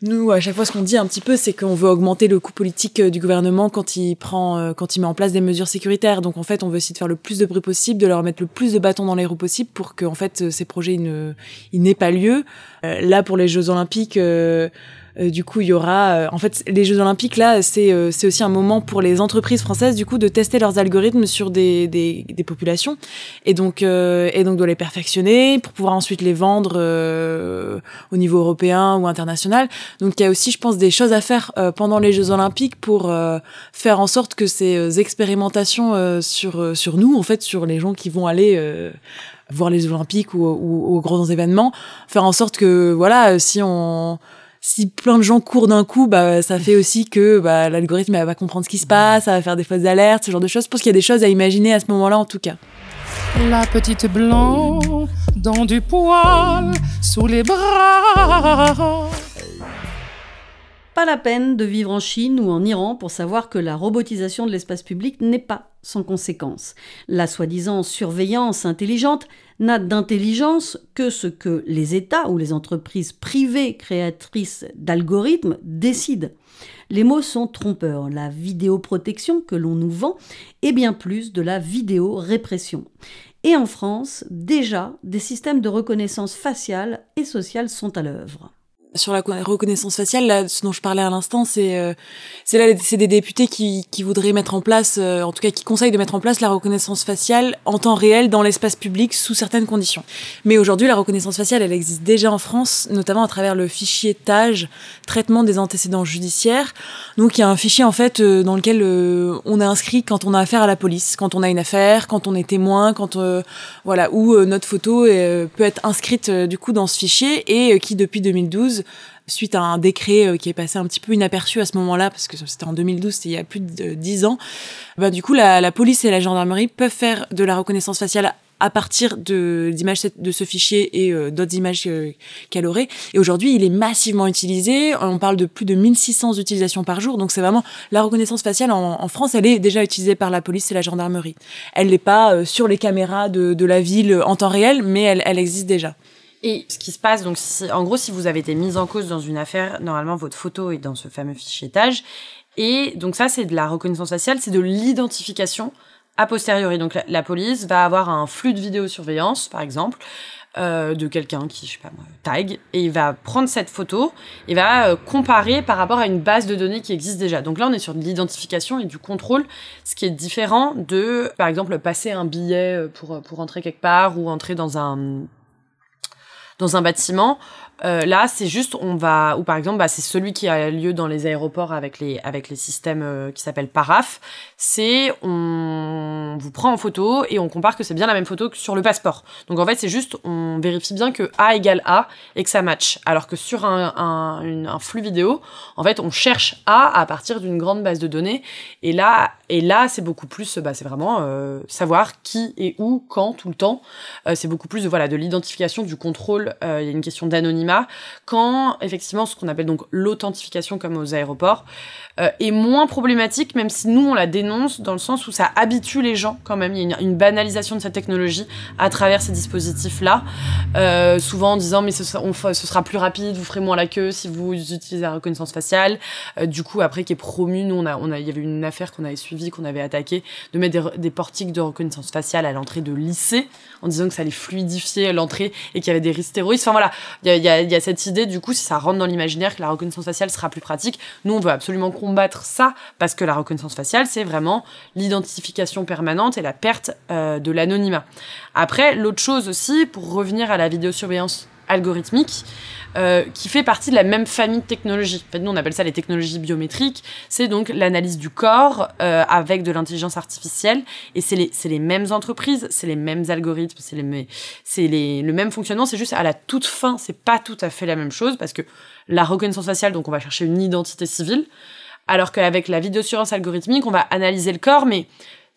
nous, à chaque fois, ce qu'on dit un petit peu, c'est qu'on veut augmenter le coût politique euh, du gouvernement quand il prend, quand il met en place des mesures sécuritaires. Donc, en fait, on veut essayer de faire le plus de bruit possible, de leur mettre le plus de bâtons dans les roues possible pour que, en fait, ces projets, ils n'aient pas lieu. là, pour les Jeux Olympiques, du coup, il y aura, euh, en fait, les Jeux Olympiques là, c'est euh, aussi un moment pour les entreprises françaises du coup de tester leurs algorithmes sur des, des, des populations et donc et donc de les perfectionner pour pouvoir ensuite les vendre au niveau européen ou international. Donc il y a aussi, je pense, des choses à faire pendant les Jeux Olympiques pour faire en sorte que ces expérimentations sur sur nous, en fait, sur les gens qui vont aller voir les Olympiques ou, ou, aux grands événements, faire en sorte que voilà, si on si plein de gens courent d'un coup, bah, ça fait aussi que bah, l'algorithme va comprendre ce qui se passe, ça va faire des fausses alertes, ce genre de choses. Je pense qu'il y a des choses à imaginer à ce moment-là, en tout cas. La petite blanc dans du poil sous les bras. Pas la peine de vivre en Chine ou en Iran pour savoir que la robotisation de l'espace public n'est pas sans conséquence. La soi-disant surveillance intelligente n'a d'intelligence que ce que les États ou les entreprises privées créatrices d'algorithmes décident. Les mots sont trompeurs. La vidéoprotection que l'on nous vend est bien plus de la vidéo-répression. Et en France, déjà, des systèmes de reconnaissance faciale et sociale sont à l'œuvre sur la reconnaissance faciale, là, ce dont je parlais à l'instant, c'est euh, c'est là c'est des députés qui, qui voudraient mettre en place, euh, en tout cas qui conseillent de mettre en place la reconnaissance faciale en temps réel dans l'espace public sous certaines conditions. Mais aujourd'hui, la reconnaissance faciale, elle existe déjà en France, notamment à travers le fichier TAGE, traitement des antécédents judiciaires. Donc il y a un fichier en fait euh, dans lequel on est inscrit quand on a affaire à la police, quand on a une affaire, quand on est témoin, quand voilà où notre photo peut être inscrite du coup dans ce fichier et qui depuis 2012 suite à un décret euh, qui est passé un petit peu inaperçu à ce moment-là, parce que c'était en 2012, c'était il y a plus de 10 ans, bah, du coup, la, police et la gendarmerie peuvent faire de la reconnaissance faciale à partir de d'images de ce fichier et euh, d'autres images euh, qu'elle aurait. Et aujourd'hui, il est massivement utilisé. On parle de plus de 1600 utilisations par jour. Donc c'est vraiment la reconnaissance faciale en, France, elle est déjà utilisée par la police et la gendarmerie. Elle n'est pas sur les caméras de, la ville en temps réel, mais elle existe déjà. Et ce qui se passe, donc, en gros, si vous avez été mis en cause dans une affaire, normalement, votre photo est dans ce fameux fichier TAGE. Et donc, ça, c'est de la reconnaissance faciale, c'est de l'identification a posteriori. Donc, la, police va avoir un flux de vidéosurveillance, par exemple, euh, de quelqu'un qui, je sais pas moi, tag, et il va prendre cette photo et va euh, comparer par rapport à une base de données qui existe déjà. Donc là, on est sur de l'identification et du contrôle, ce qui est différent de, par exemple, passer un billet euh, pour, pour entrer quelque part ou entrer dans un dans un bâtiment. Euh, là, c'est juste, on va, ou par exemple, bah, c'est celui qui a lieu dans les aéroports avec les, avec les systèmes euh, qui s'appellent Paraf. C'est, on vous prend en photo et on compare que c'est bien la même photo que sur le passeport. Donc en fait, c'est juste, on vérifie bien que A égale A et que ça match. Alors que sur un, un, flux vidéo, en fait, on cherche A à partir d'une grande base de données. Et là, et là, c'est beaucoup plus, bah, c'est vraiment euh, savoir qui et où, quand, tout le temps. C'est beaucoup plus de voilà de l'identification, du contrôle. Il y a une question d'anonymat quand effectivement ce qu'on appelle donc l'authentification comme aux aéroports euh, est moins problématique, même si nous on la dénonce dans le sens où ça habitue les gens quand même. Il y a une, banalisation de cette technologie à travers ces dispositifs-là, euh, souvent en disant mais ce, sera plus rapide, vous ferez moins la queue si vous utilisez la reconnaissance faciale. Euh, du coup après qui est promu, nous on a, on a, il y avait une affaire qu'on avait suivie, qu'on avait attaquée, de mettre des, portiques de reconnaissance faciale à l'entrée de lycée en disant que ça allait fluidifier l'entrée et qu'il y avait des risques terroristes. Enfin voilà, il y y, a, y a, cette idée du coup si ça rentre dans l'imaginaire que la reconnaissance faciale sera plus pratique. Nous on veut absolument combattre ça parce que la reconnaissance faciale c'est vraiment l'identification permanente et la perte euh, de l'anonymat. Après l'autre chose aussi pour revenir à la vidéosurveillance algorithmique, euh, qui fait partie de la même famille de technologies. En fait, nous, on appelle ça les technologies biométriques. C'est donc l'analyse du corps euh, avec de l'intelligence artificielle. Et c'est les, les, mêmes entreprises, c'est les mêmes algorithmes, c'est le même fonctionnement. C'est juste à la toute fin, c'est pas tout à fait la même chose parce que la reconnaissance faciale, donc on va chercher une identité civile. Alors qu'avec la vidéosurveillance algorithmique, on va analyser le corps, mais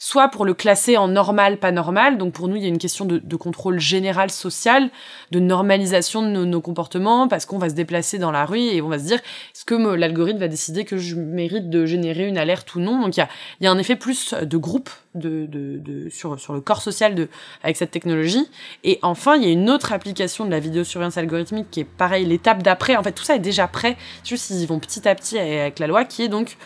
soit pour le classer en normal, pas normal. Donc pour nous, il y a une question de, contrôle général social, de normalisation de nos, comportements, parce qu'on va se déplacer dans la rue et on va se dire, est-ce que l'algorithme va décider que je mérite de générer une alerte ou non? Donc il y a, un effet plus de groupe de, sur, le corps social avec cette technologie. Et enfin, il y a une autre application de la vidéosurveillance algorithmique qui est pareil, l'étape d'après. En fait, tout ça est déjà prêt, juste ils vont petit à petit avec la loi, qui est donc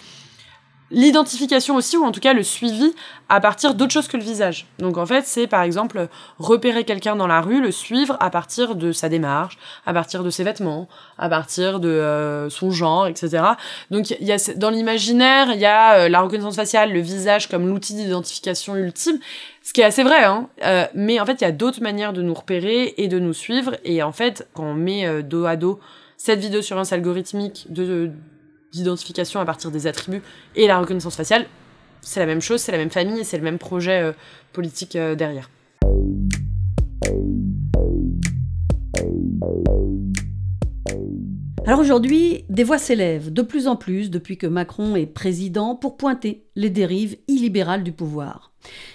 l'identification aussi, ou en tout cas le suivi à partir d'autre chose que le visage. Donc en fait, c'est par exemple repérer quelqu'un dans la rue, le suivre à partir de sa démarche, à partir de ses vêtements, à partir de euh, son genre, etc. Donc y a, dans l'imaginaire, il y a euh, la reconnaissance faciale, le visage comme l'outil d'identification ultime, ce qui est assez vrai, hein. Euh, mais en fait, il y a d'autres manières de nous repérer et de nous suivre. Et en fait, quand on met dos à dos cette vidéo surveillance algorithmique de d'identification à partir des attributs et la reconnaissance faciale, c'est la même chose, c'est la même famille et c'est le même projet euh, politique euh, derrière. Alors aujourd'hui, des voix s'élèvent de plus en plus depuis que Macron est président pour pointer les dérives illibérales du pouvoir.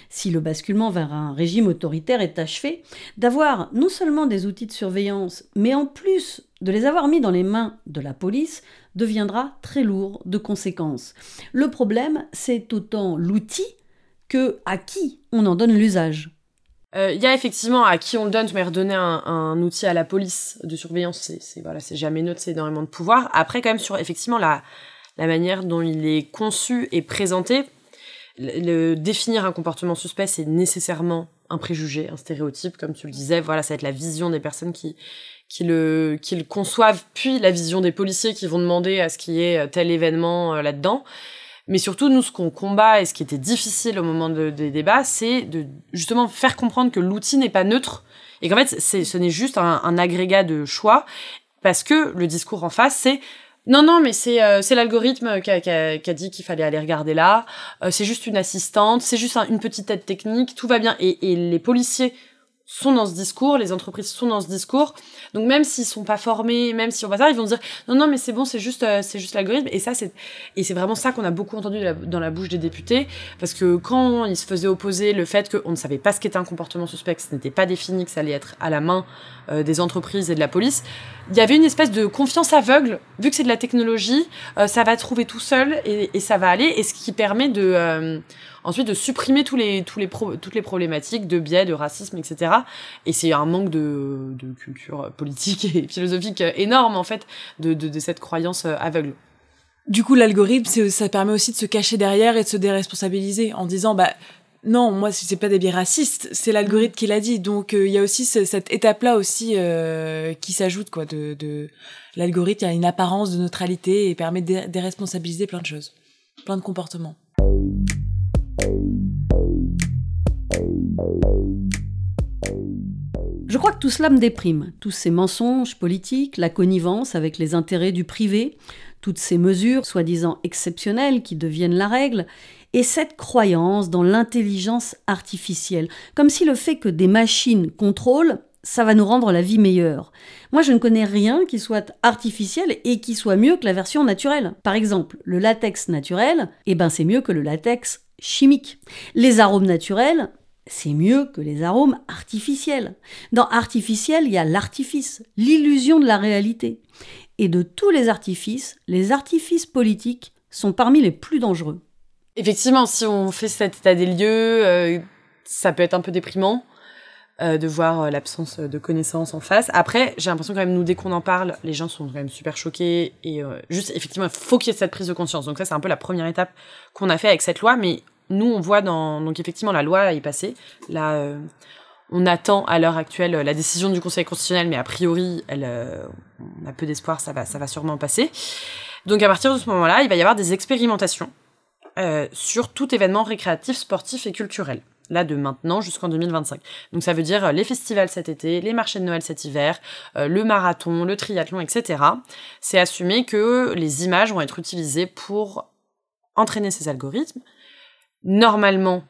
Si le basculement vers un régime autoritaire est achevé, d'avoir non seulement des outils de surveillance, mais en plus de les avoir mis dans les mains de la police, deviendra très lourd de conséquences. Le problème, c'est autant l'outil que à qui on en donne l'usage. Euh, il y a effectivement à qui on le donne, mais redonner un, un outil à la police de surveillance, c'est voilà, c'est jamais neutre, c'est énormément de pouvoir. Après, quand même sur effectivement la manière dont il est conçu et présenté, le, définir un comportement suspect, c'est nécessairement un préjugé, un stéréotype, comme tu le disais. Voilà, ça va être la vision des personnes qui qui le, qui le conçoivent, puis la vision des policiers qui vont demander à ce qu'il y ait tel événement euh, là-dedans. Mais surtout, nous, ce qu'on combat et ce qui était difficile au moment de, des débats, c'est de justement faire comprendre que l'outil n'est pas neutre et qu'en fait, ce n'est juste un, agrégat de choix parce que le discours en face, c'est non, non, mais c'est euh, l'algorithme qui a, dit qu'il fallait aller regarder là. Euh, c'est juste une assistante, c'est juste une petite aide technique, tout va bien. Et les policiers sont dans ce discours, les entreprises sont dans ce discours. Donc même s'ils sont pas formés, même si on va ça, ils vont dire non non mais c'est bon, c'est juste euh, c'est juste l'algorithme et ça c'est et c'est vraiment ça qu'on a beaucoup entendu dans la bouche des députés parce que quand ils se faisaient opposer le fait qu'on ne savait pas ce qu'était un comportement suspect, que ce n'était pas défini, que ça allait être à la main euh, des entreprises et de la police, il y avait une espèce de confiance aveugle vu que c'est de la technologie, euh, ça va trouver tout seul et, ça va aller et ce qui permet de ensuite de supprimer tous les, tous les toutes les problématiques de biais, de racisme, etc. Et c'est un manque de, de culture politique et philosophique énorme, en fait, de, de, de cette croyance aveugle. Du coup, l'algorithme, ça permet aussi de se cacher derrière et de se déresponsabiliser en disant, bah, non, moi, c'est pas des biais racistes, c'est l'algorithme qui l'a dit. Donc, euh, il y a aussi cette étape-là aussi euh, qui s'ajoute, quoi. De, de... L'algorithme a une apparence de neutralité et permet de déresponsabiliser plein de choses, plein de comportements. Je crois que tout cela me déprime. Tous ces mensonges politiques, la connivence avec les intérêts du privé, toutes ces mesures soi-disant exceptionnelles qui deviennent la règle, et cette croyance dans l'intelligence artificielle, comme si le fait que des machines contrôlent, ça va nous rendre la vie meilleure. Moi, je ne connais rien qui soit artificiel et qui soit mieux que la version naturelle. Par exemple, le latex naturel, eh ben c'est mieux que le latex chimique. Les arômes naturels, c'est mieux que les arômes artificiels. Dans artificiel, il y a l'artifice, l'illusion de la réalité. Et de tous les artifices, les artifices politiques sont parmi les plus dangereux. Effectivement, si on fait cet état des lieux, euh, ça peut être un peu déprimant euh, de voir euh, l'absence de connaissances en face. Après, j'ai l'impression quand même, nous, dès qu'on en parle, les gens sont quand même super choqués. Et juste, effectivement, il faut qu'il y ait cette prise de conscience. Donc ça, c'est un peu la première étape qu'on a fait avec cette loi. Mais nous, on voit dans... Donc effectivement, la loi est passée. Là, on attend à l'heure actuelle la décision du Conseil constitutionnel, mais a priori, elle, on a peu d'espoir, ça va, ça va sûrement passer. Donc à partir de ce moment-là, il va y avoir des expérimentations euh, sur tout événement récréatif, sportif et culturel. Là, de maintenant jusqu'en 2025. Donc ça veut dire les festivals cet été, les marchés de Noël cet hiver, le marathon, le triathlon, etc. C'est assumé que les images vont être utilisées pour entraîner ces algorithmes normalement,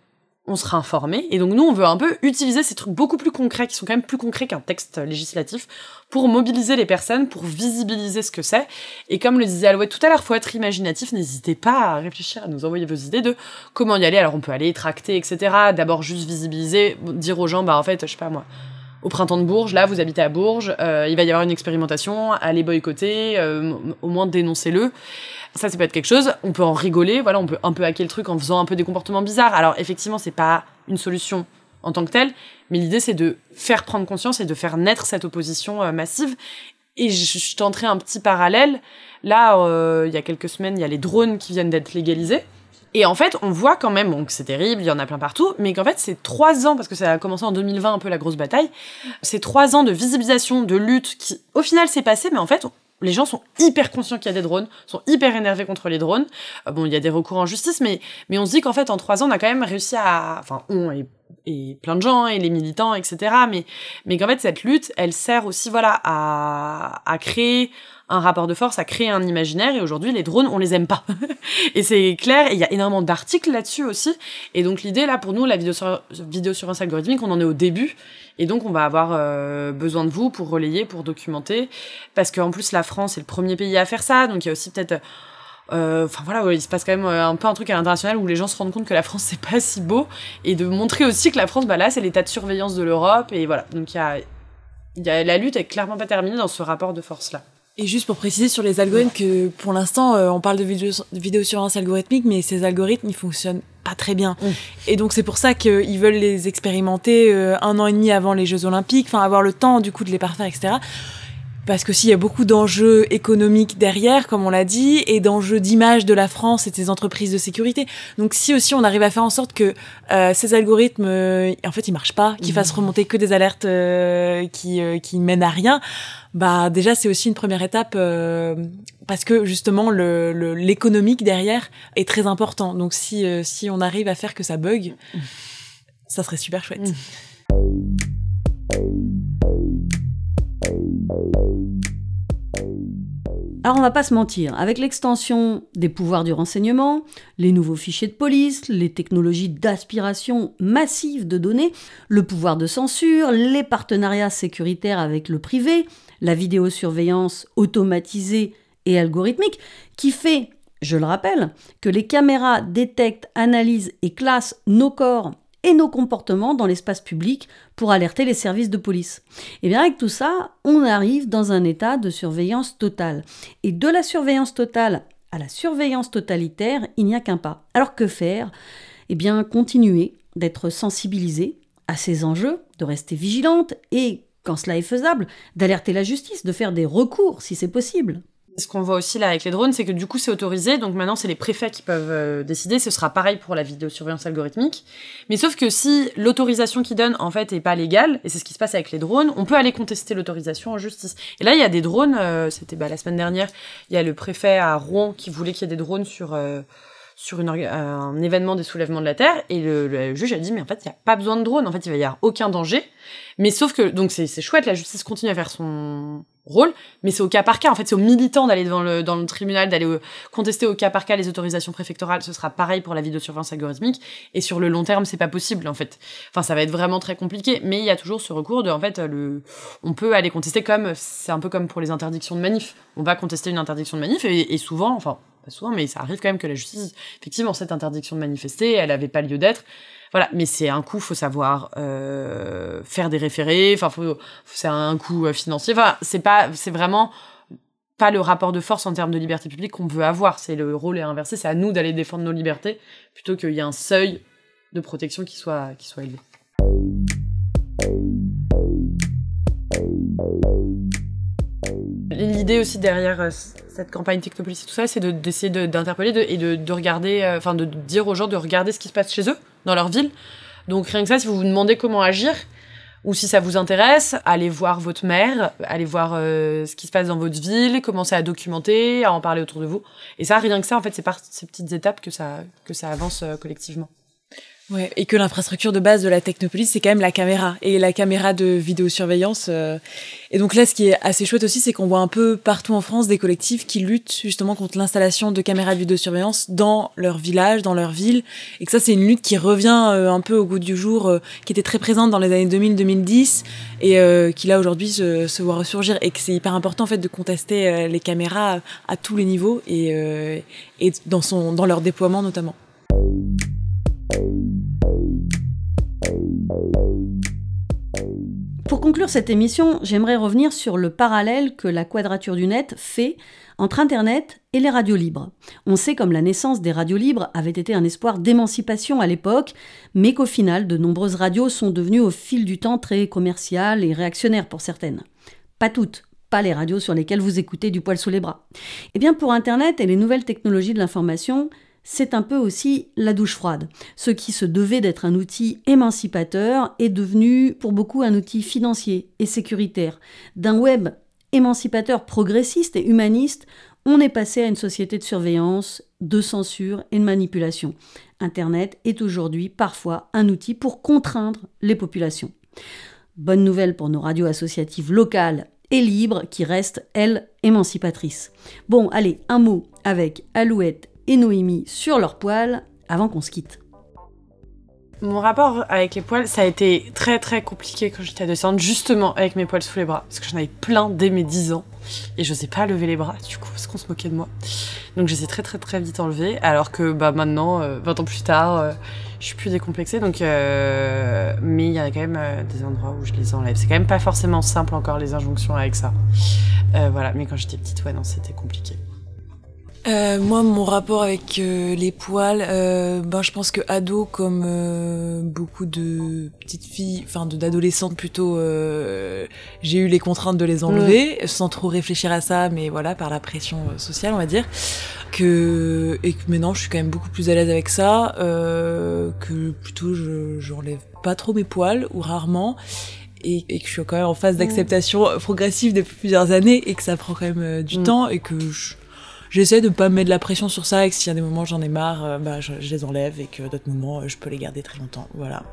on sera informé. Et donc nous, on veut un peu utiliser ces trucs beaucoup plus concrets, qui sont quand même plus concrets qu'un texte législatif, pour mobiliser les personnes, pour visibiliser ce que c'est. Et comme le disait Alouette tout à l'heure, faut être imaginatif, n'hésitez pas à réfléchir, à nous envoyer vos idées de comment y aller. Alors on peut aller tracter, etc. D'abord juste visibiliser, dire aux gens, bah en fait, je sais pas moi, au printemps de Bourges, là vous habitez à Bourges, euh, il va y avoir une expérimentation, allez boycotter, euh, au moins dénoncez-le. Ça, ça peut être quelque chose. On peut en rigoler. Voilà, on peut un peu hacker le truc en faisant un peu des comportements bizarres. Alors, effectivement, c'est pas une solution en tant que telle, mais l'idée, c'est de faire prendre conscience et de faire naître cette opposition euh, massive. Et je, je tenterai un petit parallèle. Là, euh, il y a quelques semaines, il y a les drones qui viennent d'être légalisés. Et en fait, on voit quand même, donc c'est terrible, il y en a plein partout, mais qu'en fait, c'est trois ans, parce que ça a commencé en 2020 un peu la grosse bataille, c'est trois ans de visibilisation, de lutte qui, au final, s'est passé, mais en fait, les gens sont hyper conscients qu'il y a des drones, sont hyper énervés contre les drones. Euh, bon, il y a des recours en justice, mais, mais on se dit qu'en fait, en trois ans, on a quand même réussi à, enfin, on et, plein de gens, et les militants, etc. Mais, mais qu'en fait, cette lutte, elle sert aussi, voilà, à, à créer un rapport de force, à créer un imaginaire. Et aujourd'hui, les drones, on les aime pas. et c'est clair. Et il y a énormément d'articles là-dessus aussi. Et donc, l'idée, là, pour nous, la vidéo sur, vidéo sur un algorithmique, on en est au début. Et donc, on va avoir euh, besoin de vous pour relayer, pour documenter. Parce qu'en plus, la France est le premier pays à faire ça. Donc, il y a aussi peut-être... Euh, enfin voilà, il se passe quand même euh, un peu un truc à l'international où les gens se rendent compte que la France c'est pas si beau et de montrer aussi que la France, bah là, c'est l'état de surveillance de l'Europe et voilà. Donc il y a, y a la lutte est clairement pas terminée dans ce rapport de force là. Et juste pour préciser sur les algorithmes que pour l'instant euh, on parle de, vidéo, de vidéosurveillance algorithmique mais ces algorithmes ils fonctionnent pas très bien. Mm. Et donc c'est pour ça qu'ils veulent les expérimenter euh, un an et demi avant les Jeux Olympiques, enfin avoir le temps du coup de les parfaire, etc. Parce que s'il y a beaucoup d'enjeux économiques derrière, comme on l'a dit, et d'enjeux d'image de la France et de ses entreprises de sécurité. Donc si aussi on arrive à faire en sorte que euh, ces algorithmes, euh, en fait, ils marchent pas, qu'ils fassent remonter que des alertes euh, qui, euh, qui mènent à rien, bah déjà c'est aussi une première étape euh, parce que justement le l'économique derrière est très important. Donc si euh, si on arrive à faire que ça bug, ça serait super chouette. Mm. Alors on va pas se mentir, avec l'extension des pouvoirs du renseignement, les nouveaux fichiers de police, les technologies d'aspiration massive de données, le pouvoir de censure, les partenariats sécuritaires avec le privé, la vidéosurveillance automatisée et algorithmique, qui fait, je le rappelle, que les caméras détectent, analysent et classent nos corps et nos comportements dans l'espace public pour alerter les services de police. Et bien avec tout ça, on arrive dans un état de surveillance totale. Et de la surveillance totale à la surveillance totalitaire, il n'y a qu'un pas. Alors que faire? Eh bien continuer d'être sensibilisé à ces enjeux, de rester vigilante et, quand cela est faisable, d'alerter la justice, de faire des recours si c'est possible. Ce qu'on voit aussi là avec les drones, c'est que du coup c'est autorisé, donc maintenant c'est les préfets qui peuvent euh, décider. Ce sera pareil pour la vidéosurveillance algorithmique. Mais sauf que si l'autorisation qu'ils donnent en fait est pas légale, et c'est ce qui se passe avec les drones, on peut aller contester l'autorisation en justice. Et là il y a des drones, euh, c'était bah, la semaine dernière, il y a le préfet à Rouen qui voulait qu'il y ait des drones sur euh, sur une orga- un événement des soulèvements de la terre, et le, le juge a dit mais en fait il y a pas besoin de drones, en fait il va y avoir aucun danger. Mais sauf que donc c'est chouette, la justice continue à faire son mais c'est au cas par cas. En fait, c'est aux militants d'aller devant le, dans le tribunal, d'aller contester au cas par cas les autorisations préfectorales. Ce sera pareil pour la vidéosurveillance algorithmique. Et sur le long terme, c'est pas possible, en fait. Enfin, ça va être vraiment très compliqué. Mais il y a toujours ce recours de, en fait, le, on peut aller contester comme, c'est un peu comme pour les interdictions de manif. On va contester une interdiction de manif et, et souvent, enfin, pas souvent, mais ça arrive quand même que la justice, effectivement, cette interdiction de manifester, elle avait pas lieu d'être. Voilà, mais c'est un coût, faut savoir euh, faire des référés. Enfin, faut, c'est un coût euh, financier. Enfin, c'est pas, c'est vraiment pas le rapport de force en termes de liberté publique qu'on veut avoir. C'est le rôle est inversé. C'est à nous d'aller défendre nos libertés plutôt qu'il y ait un seuil de protection qui soit qui soit élevé. L'idée aussi derrière euh, cette campagne Technopolis et tout ça, c'est de- d'essayer de- d'interpeller et de, de regarder, euh, enfin de dire aux gens de regarder ce qui se passe chez eux, dans leur ville. Donc rien que ça, si vous vous demandez comment agir, ou si ça vous intéresse, allez voir votre maire, allez voir euh, ce qui se passe dans votre ville, commencez à documenter, à en parler autour de vous. Et ça, rien que ça, en fait, c'est par ces petites étapes que ça, que ça avance collectivement. Ouais, et que l'infrastructure de base de la Technopolis, c'est quand même la caméra et la caméra de vidéosurveillance. euh. Et donc là, ce qui est assez chouette aussi, c'est qu'on voit un peu partout en France des collectifs qui luttent justement contre l'installation de caméras de vidéosurveillance dans leur village, dans leur ville. Et que ça, c'est une lutte qui revient euh, un peu au goût du jour, euh, qui était très présente dans les années 2000-2010 et qui là aujourd'hui se, voit ressurgir. Et que c'est hyper important en fait de contester les caméras à, tous les niveaux et, dans leur déploiement notamment. Pour conclure cette émission, j'aimerais revenir sur le parallèle que la quadrature du net fait entre Internet et les radios libres. On sait comme la naissance des radios libres avait été un espoir d'émancipation à l'époque, mais qu'au final, de nombreuses radios sont devenues au fil du temps très commerciales et réactionnaires pour certaines. Pas toutes, pas les radios sur lesquelles vous écoutez du poil sous les bras. Eh bien pour Internet et les nouvelles technologies de l'information, c'est un peu aussi la douche froide. Ce qui se devait d'être un outil émancipateur est devenu pour beaucoup un outil financier et sécuritaire. D'un web émancipateur progressiste et humaniste, on est passé à une société de surveillance, de censure et de manipulation. Internet est aujourd'hui parfois un outil pour contraindre les populations. Bonne nouvelle pour nos radios associatives locales et libres qui restent, elles, émancipatrices. Bon, allez, un mot avec Alouette et Noémie sur leurs poils avant qu'on se quitte. Mon rapport avec les poils, ça a été très très compliqué quand j'étais adolescente, justement avec mes poils sous les bras, parce que j'en avais plein dès mes 10 ans. et je sais pas lever les bras du coup parce qu'on se moquait de moi. Donc j'ai très très très vite enlevé alors que bah maintenant 20 ans plus tard je suis plus décomplexée donc mais il y a quand même des endroits où je les enlève. C'est quand même pas forcément simple encore les injonctions avec ça. voilà, mais quand j'étais petite ouais non c'était compliqué. Euh, moi, mon rapport avec euh, les poils, euh, ben, je pense que ado, comme euh, beaucoup de petites filles, enfin d'adolescentes plutôt, j'ai eu les contraintes de les enlever, sans trop réfléchir à ça, mais voilà, par la pression sociale, on va dire. Que et que maintenant, je suis quand même beaucoup plus à l'aise avec ça, que plutôt je j'enlève pas trop mes poils ou rarement. Et, et, que je suis quand même en phase d'acceptation progressive depuis plusieurs années et que ça prend quand même du mm. temps et que je, j'essaie de pas me mettre de la pression sur ça et que s'il y a des moments j'en ai marre, euh, bah, je, les enlève et que d'autres moments euh, je peux les garder très longtemps. Voilà.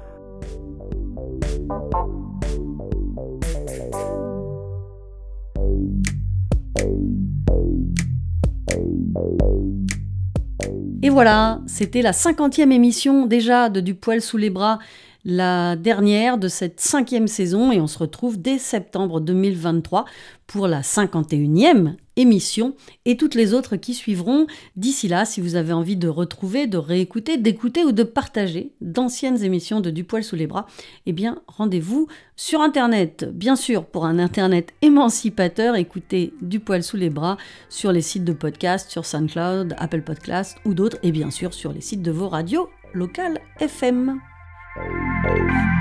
Et voilà, c'était la cinquantième émission déjà de Du poil sous les bras la dernière de cette cinquième saison et on se retrouve dès septembre 2023 pour la 51e émission et toutes les autres qui suivront. D'ici là, si vous avez envie de retrouver, de réécouter, d'écouter ou de partager d'anciennes émissions de Du poil sous les bras, eh bien rendez-vous sur Internet. Bien sûr, pour un Internet émancipateur, écoutez Du poil sous les bras sur les sites de podcast, sur SoundCloud, Apple Podcast ou d'autres et bien sûr sur les sites de vos radios locales FM. Oh,